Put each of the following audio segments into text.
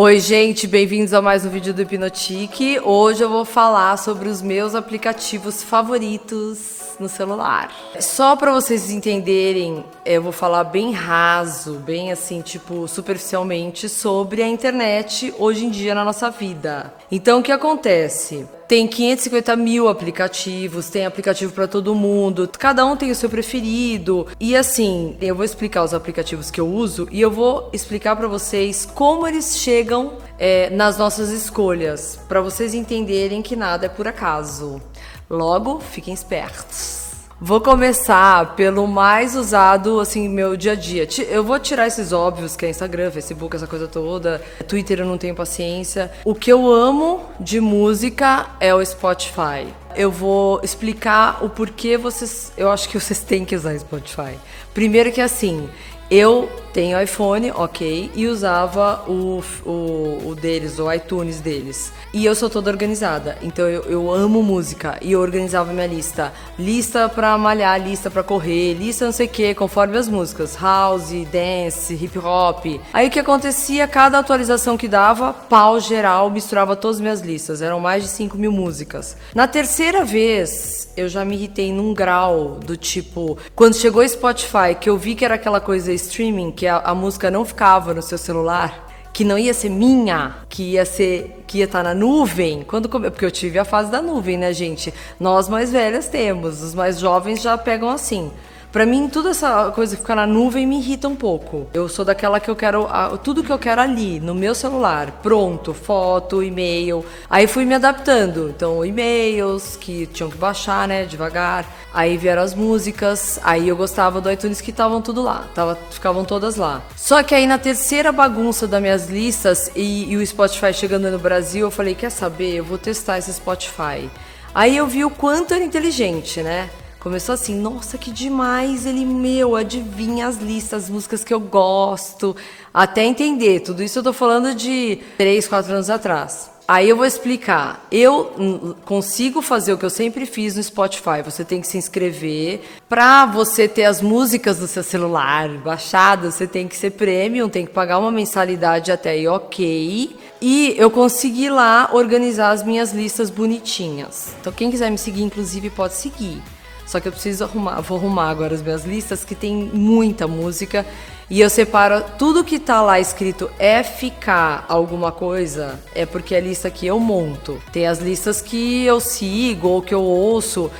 Oi, gente, bem-vindos a mais um vídeo do Hipnotique. Hoje eu vou falar sobre os meus aplicativos favoritos no celular. Só para vocês entenderem, eu vou falar bem raso, bem assim, tipo, superficialmente sobre a internet hoje em dia na nossa vida. Então, o que acontece? Tem 550 mil aplicativos, tem aplicativo para todo mundo, cada um tem o seu preferido. E assim, eu vou explicar os aplicativos que eu uso e eu vou explicar para vocês como eles chegam é, nas nossas escolhas, para vocês entenderem que nada é por acaso. Logo, fiquem espertos. Vou começar pelo mais usado, assim, meu dia a dia. Eu vou tirar esses óbvios, que é Instagram, Facebook, essa coisa toda. Twitter eu não tenho paciência. O que eu amo de música é o Spotify. Eu vou explicar o porquê vocês. Eu acho que vocês têm que usar Spotify. Primeiro que assim, eu tenho iPhone, ok, e usava o, o, o, deles, o iTunes deles. E eu sou toda organizada, então eu, eu amo música e eu organizava minha lista. Lista pra malhar, lista pra correr, lista não sei o que, conforme as músicas. House, dance, hip hop. Aí o que acontecia, cada atualização que dava, pau geral, misturava todas as minhas listas. Eram mais de 5 mil músicas. Na terceira vez, eu já me irritei num grau do tipo, quando chegou o Spotify, que eu vi que era aquela coisa streaming, que a, a música não ficava no seu celular, que não ia ser minha, que ia ser que ia estar tá na nuvem, quando porque eu tive a fase da nuvem, né, gente? Nós mais velhas temos, os mais jovens já pegam assim. Para mim, toda essa coisa que fica na nuvem me irrita um pouco. Eu sou daquela que eu quero tudo que eu quero ali, no meu celular, pronto, foto, e-mail. Aí fui me adaptando. Então, e-mails que tinham que baixar, né, devagar. Aí vieram as músicas. Aí eu gostava do iTunes que estavam tudo lá, tava, ficavam todas lá. Só que aí na terceira bagunça das minhas listas e, e o Spotify chegando no Brasil, eu falei, quer saber? Eu vou testar esse Spotify. Aí eu vi o quanto era inteligente, né? Começou assim, nossa, que demais, ele, meu, adivinha as listas, as músicas que eu gosto, até entender. Tudo isso eu tô falando de 3, 4 anos atrás. Aí eu vou explicar. Eu consigo fazer o que eu sempre fiz no Spotify. Você tem que se inscrever. Para você ter as músicas no seu celular baixadas, você tem que ser premium, tem que pagar uma mensalidade até aí, ok. E eu consegui lá organizar as minhas listas bonitinhas. Então quem quiser me seguir, inclusive, pode seguir. Só que eu preciso arrumar, vou arrumar agora as minhas listas que tem muita música e eu separo tudo que tá lá escrito FK alguma coisa, é porque é a lista que eu monto. Tem as listas que eu sigo ou que eu ouço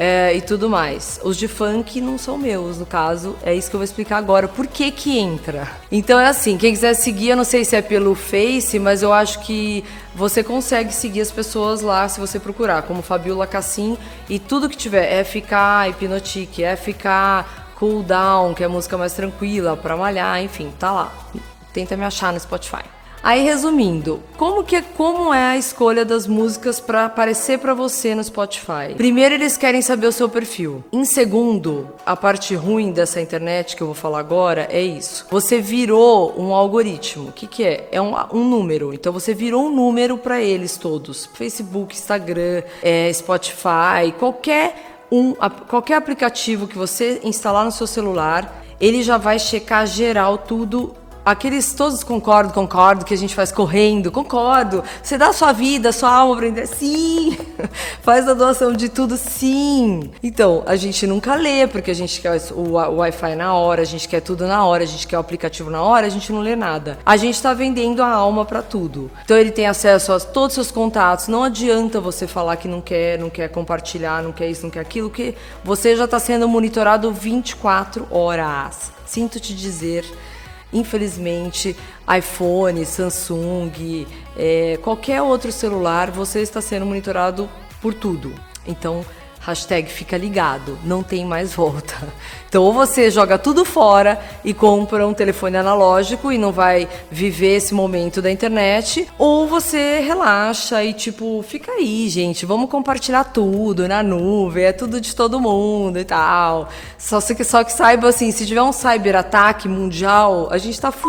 é, e tudo mais. Os de funk não são meus, no caso, é isso que eu vou explicar agora. Por que que entra? Então é assim, quem quiser seguir, eu não sei se é pelo Face, mas eu acho que você consegue seguir as pessoas lá se você procurar, como Fabiola Cassim e tudo que tiver, FK, Hipnotique, FK, Cool Down, que é música mais tranquila para malhar, enfim, tá lá. Tenta me achar no Spotify. Aí resumindo, como que como é a escolha das músicas para aparecer para você no Spotify? Primeiro eles querem saber o seu perfil. Em segundo, a parte ruim dessa internet que eu vou falar agora é isso. Você virou um algoritmo. O que que é? É um, um número. Então você virou um número para eles todos. Facebook, Instagram, é, Spotify, qualquer um, qualquer aplicativo que você instalar no seu celular, ele já vai checar geral tudo Aqueles todos concordo, concordo, que a gente faz correndo, concordo. Você dá a sua vida, a sua alma pra entender? Sim! faz a doação de tudo, sim! Então, a gente nunca lê, porque a gente quer o, Wi-Fi na hora, a gente quer tudo na hora, a gente quer o aplicativo na hora, a gente não lê nada. A gente tá vendendo a alma para tudo. Então, ele tem acesso a todos os seus contatos. Não adianta você falar que não quer, não quer compartilhar, não quer isso, não quer aquilo, que você já está sendo monitorado 24 horas. Sinto te dizer Infelizmente, iPhone, Samsung, é, qualquer outro celular, você está sendo monitorado por tudo. Então, hashtag fica ligado, não tem mais volta. Então, ou você joga tudo fora e compra um telefone analógico e não vai viver esse momento da internet, ou você relaxa e tipo, fica aí, gente, vamos compartilhar tudo na nuvem, é tudo de todo mundo e tal. Só que, só que saiba assim, se tiver um cyberataque mundial, a gente tá f...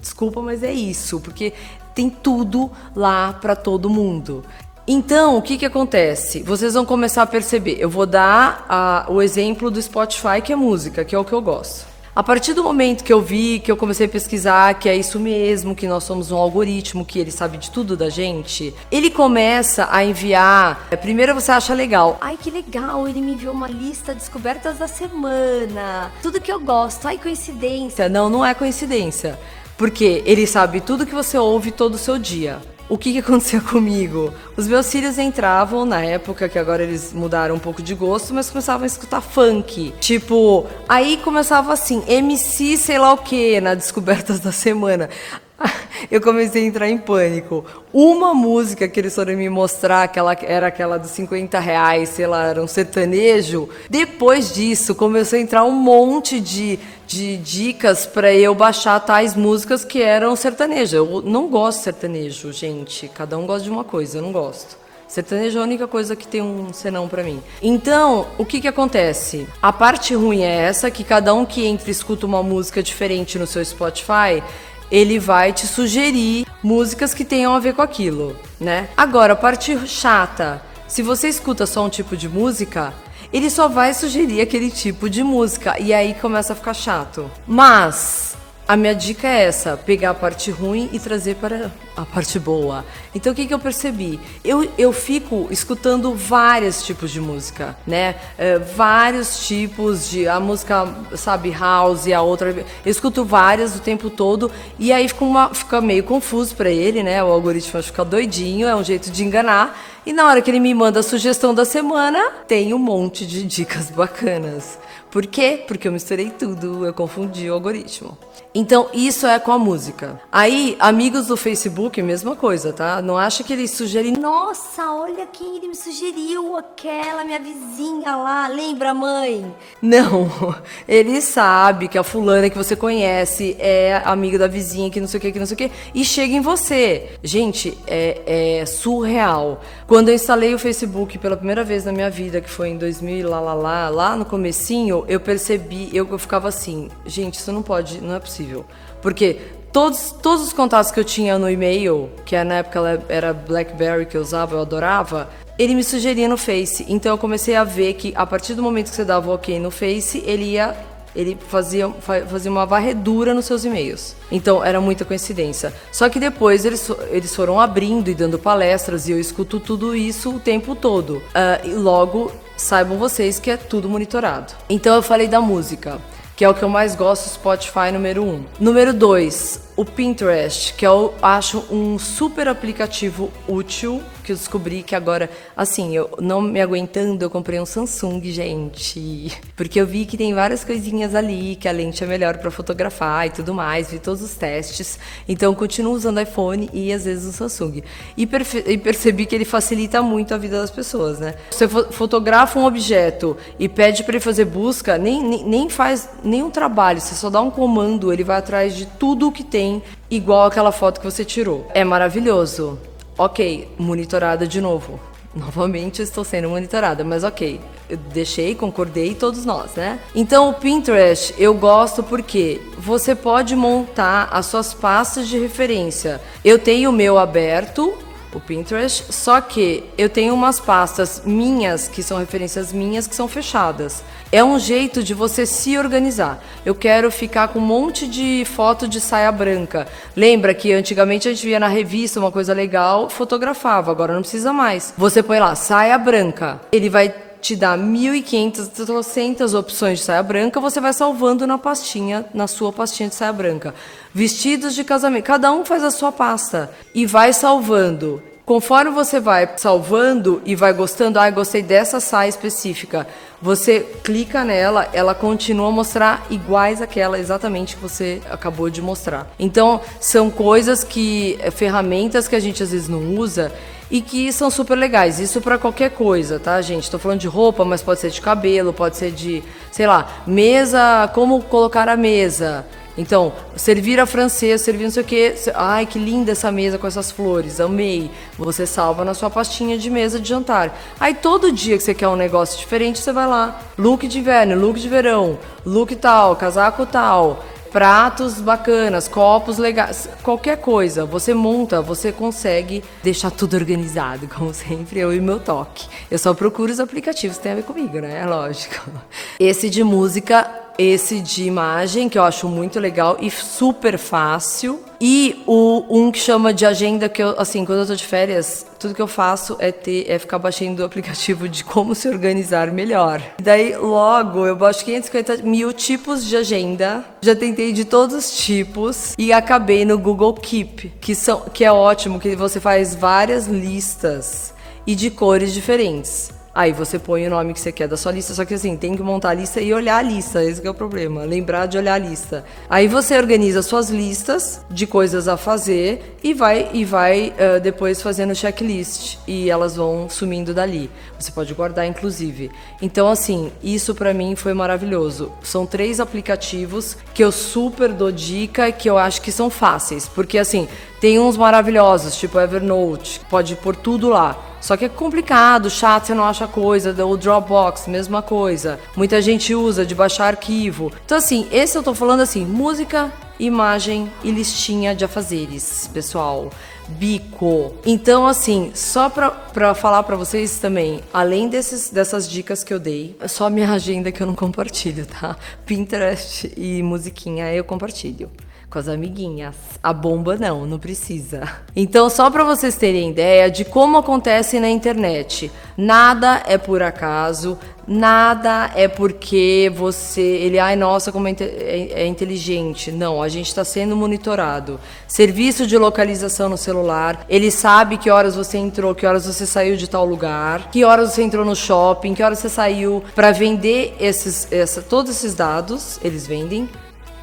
Desculpa, mas é isso, porque tem tudo lá para todo mundo. Então, o que, que acontece? Vocês vão começar a perceber. Eu vou dar a, o exemplo do Spotify, que é música, que é o que eu gosto. A partir do momento que eu vi, que eu comecei a pesquisar, que é isso mesmo, que nós somos um algoritmo, que ele sabe de tudo da gente, ele começa a enviar. É, primeiro você acha legal. Ai, que legal, ele me enviou uma lista de descobertas da semana. Tudo que eu gosto. Ai, coincidência. Não, não é coincidência. Porque ele sabe tudo que você ouve todo o seu dia o que, que acontecia comigo? Os meus filhos entravam na época, que agora eles mudaram um pouco de gosto, mas começavam a escutar funk. Tipo, aí começava assim, MC sei lá o que, na Descobertas da Semana. Eu comecei a entrar em pânico. Uma música que eles foram me mostrar, que ela era aquela dos 50 reais, sei lá, era um sertanejo. Depois disso, começou a entrar um monte de de dicas para eu baixar tais músicas que eram sertanejo. Eu não gosto de sertanejo, gente. Cada um gosta de uma coisa, eu não gosto. Sertanejo é a única coisa que tem um senão para mim. Então, o que que acontece? A parte ruim é essa, que cada um que entra e escuta uma música diferente no seu Spotify, ele vai te sugerir músicas que tenham a ver com aquilo, né? Agora, a parte chata, se você escuta só um tipo de música, ele só vai sugerir aquele tipo de música e aí começa a ficar chato. Mas a minha dica é essa: pegar a parte ruim e trazer para a parte boa. Então o que, que eu percebi? Eu, eu fico escutando vários tipos de música, né? É, vários tipos de. A música, sabe, house, a outra. Eu escuto várias o tempo todo e aí fica, uma, fica meio confuso para ele, né? O algoritmo fica doidinho, é um jeito de enganar. E na hora que ele me manda a sugestão da semana, tem um monte de dicas bacanas. Por quê? Porque eu misturei tudo, eu confundi o algoritmo. Então, isso é com a música. Aí, amigos do Facebook, mesma coisa, tá? Não acha que ele sugere, nossa, olha quem ele me sugeriu, aquela minha vizinha lá, lembra, mãe? Não, ele sabe que a fulana que você conhece é amiga da vizinha, que não sei o que, que não sei o que, e chega em você. Gente, é, é surreal. Quando eu instalei o Facebook pela primeira vez na minha vida, que foi em 2000, lá, lá, lá, lá no comecinho, eu percebi, eu, eu ficava assim, gente, isso não pode, não é possível. Porque todos, todos os contatos que eu tinha no e-mail, que na época era BlackBerry que eu usava, eu adorava, ele me sugeria no Face. Então eu comecei a ver que a partir do momento que você dava OK no Face, ele ia ele fazia, fazia uma varredura nos seus e-mails. Então era muita coincidência. Só que depois eles, eles foram abrindo e dando palestras e eu escuto tudo isso o tempo todo. Uh, e logo saibam vocês que é tudo monitorado. Então eu falei da música que é o que eu mais gosto, Spotify número 1. Um. Número 2, o Pinterest, que eu acho um super aplicativo útil que eu descobri que agora, assim, eu não me aguentando, eu comprei um Samsung, gente. Porque eu vi que tem várias coisinhas ali, que a lente é melhor para fotografar e tudo mais, vi todos os testes. Então, continuo usando iPhone e às vezes o Samsung. E, e percebi que ele facilita muito a vida das pessoas, né? Você fotografa um objeto e pede para ele fazer busca, nem, nem, nem faz nenhum trabalho, você só dá um comando, ele vai atrás de tudo o que tem igual aquela foto que você tirou. É maravilhoso. Ok, monitorada de novo. Novamente estou sendo monitorada, mas ok. Eu deixei, concordei, todos nós, né? Então o Pinterest eu gosto porque você pode montar as suas pastas de referência. Eu tenho o meu aberto, o Pinterest, só que eu tenho umas pastas minhas, que são referências minhas, que são fechadas. É um jeito de você se organizar. Eu quero ficar com um monte de foto de saia branca. Lembra que antigamente a gente via na revista uma coisa legal, fotografava, agora não precisa mais. Você põe lá, saia branca. Ele vai te dar 1.500, 300 opções de saia branca, você vai salvando na pastinha, na sua pastinha de saia branca. Vestidos de casamento, cada um faz a sua pasta e vai salvando. Conforme você vai salvando e vai gostando, ah, gostei dessa saia específica, você clica nela, ela continua a mostrar iguais àquela exatamente que você acabou de mostrar. Então, são coisas que, eh, ferramentas que a gente às vezes não usa e que são super legais. Isso para qualquer coisa, tá, gente? Estou falando de roupa, mas pode ser de cabelo, pode ser de, sei lá, mesa, como colocar a mesa. Então, servir a francesa, servir não sei o quê. Ai, que linda essa mesa com essas flores, amei. Você salva na sua pastinha de mesa de jantar. Aí todo dia que você quer um negócio diferente, você vai lá. Look de inverno, look de verão, look tal, casaco tal pratos bacanas, copos legais, qualquer coisa, você monta, você consegue deixar tudo organizado, como sempre, eu e meu toque. Eu só procuro os aplicativos que tem a ver comigo, né? Lógico. Esse de música esse de imagem, que eu acho muito legal e super fácil. E o um que chama de agenda, que eu, assim, quando eu tô de férias, tudo que eu faço é ter, é ficar baixando o aplicativo de como se organizar melhor. E daí, logo, eu baixo 550 mil tipos de agenda. Já tentei de todos os tipos e acabei no Google Keep, que, são, que é ótimo, que você faz várias listas e de cores diferentes. Aí você põe o nome que você quer da sua lista, só que assim, tem que montar a lista e olhar a lista, esse é o problema, lembrar de olhar a lista. Aí você organiza suas listas de coisas a fazer e vai e vai uh, depois fazendo checklist e elas vão sumindo dali. Você pode guardar inclusive. Então assim, isso para mim foi maravilhoso. São três aplicativos que eu super dou dica e que eu acho que são fáceis, porque assim, tem uns maravilhosos, tipo Evernote, pode pôr tudo lá. Só que é complicado, chato, você não acha coisa. O Dropbox, mesma coisa. Muita gente usa de baixar arquivo. Então, assim, esse eu tô falando assim: música, imagem e listinha de afazeres, pessoal. Bico. Então, assim, só pra, pra falar pra vocês também, além desses, dessas dicas que eu dei, é só minha agenda que eu não compartilho, tá? Pinterest e musiquinha eu compartilho com as amiguinhas. A bomba não, não precisa. Então, só para vocês terem ideia de como acontece na internet, nada é por acaso, nada é porque você, ele, ai nossa, como é, é, é inteligente. Não, a gente está sendo monitorado. Serviço de localização no celular, ele sabe que horas você entrou, que horas você saiu de tal lugar, que horas você entrou no shopping, que horas você saiu para vender esses, essa, todos esses dados. Eles vendem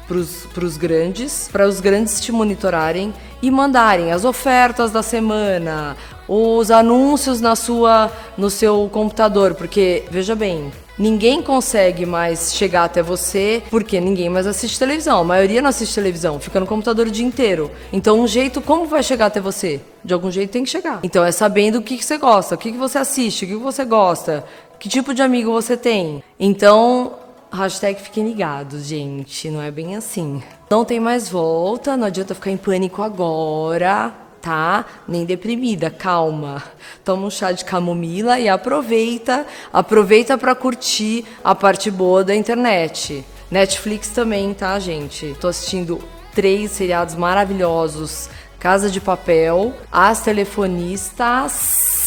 para os grandes, para os grandes te monitorarem e mandarem as ofertas da semana, os anúncios na sua, no seu computador, porque veja bem, ninguém consegue mais chegar até você porque ninguém mais assiste televisão. A maioria não assiste televisão, fica no computador o dia inteiro. Então, um jeito, como vai chegar até você? De algum jeito tem que chegar. Então, é sabendo o que, que você gosta, o que, que você assiste, o que, que você gosta, que tipo de amigo você tem. Então, Hashtag fiquem ligados, gente. Não é bem assim. Não tem mais volta, não adianta ficar em pânico agora, tá? Nem deprimida, calma. Toma um chá de camomila e aproveita, aproveita para curtir a parte boa da internet. Netflix também, tá, gente? Tô assistindo três seriados maravilhosos: Casa de Papel, As Telefonistas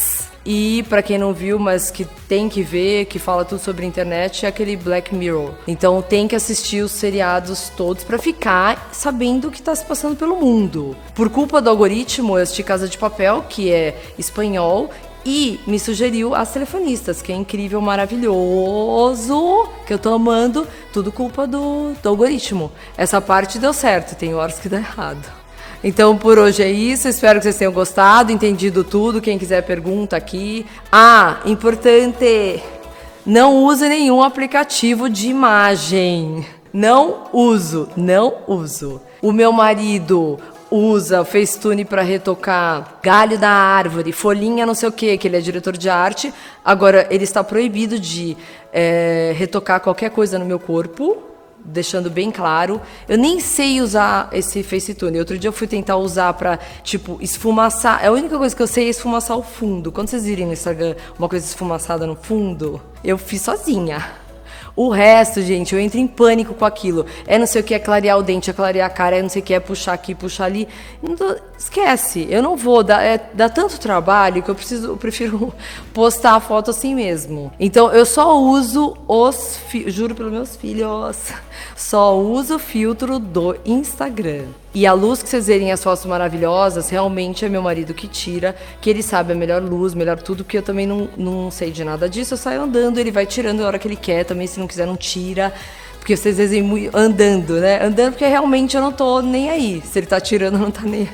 e para quem não viu, mas que tem que ver, que fala tudo sobre internet, é aquele Black Mirror. Então tem que assistir os seriados todos para ficar sabendo o que tá se passando pelo mundo. Por culpa do algoritmo, eu assisti Casa de Papel, que é espanhol, e me sugeriu As Telefonistas, que é incrível, maravilhoso, que eu tô amando, tudo culpa do, do algoritmo. Essa parte deu certo, tem horas que dá errado. Então por hoje é isso. Espero que vocês tenham gostado, entendido tudo. Quem quiser pergunta aqui. Ah, importante. Não use nenhum aplicativo de imagem. Não uso, não uso. O meu marido usa Facetune para retocar galho da árvore, folhinha não sei o que, que ele é diretor de arte. Agora, ele está proibido de é, retocar qualquer coisa no meu corpo, deixando bem claro. Eu nem sei usar esse FaceTune. Outro dia eu fui tentar usar para tipo, esfumaçar. É a única coisa que eu sei é esfumaçar o fundo. Quando vocês virem no Instagram uma coisa esfumaçada no fundo, eu fiz sozinha. O resto, gente, eu entro em pânico com aquilo. É não sei o que, é clarear o dente, é clarear a cara, é não sei o que, é puxar aqui, puxar ali. Esquece, eu não vou, dá, é, dá tanto trabalho que eu preciso, eu prefiro postar a foto assim mesmo. Então eu só uso os, juro pelos meus filhos, só uso o filtro do Instagram. E a luz que vocês verem as fotos maravilhosas, realmente é meu marido que tira, que ele sabe a melhor luz, melhor tudo, porque eu também não, não sei de nada disso. Eu saio andando, ele vai tirando a hora que ele quer também, se não quiser, não tira. Porque vocês desenham andando, né? Andando porque realmente eu não tô nem aí. Se ele tá tirando, não tá nem.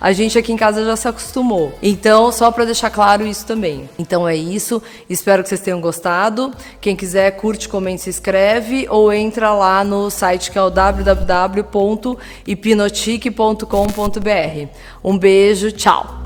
A gente aqui em casa já se acostumou. Então, só para deixar claro isso também. Então é isso. Espero que vocês tenham gostado. Quem quiser, curte, comente, se inscreve ou entra lá no site que é o www.hipnotique.com.br. Um beijo, tchau.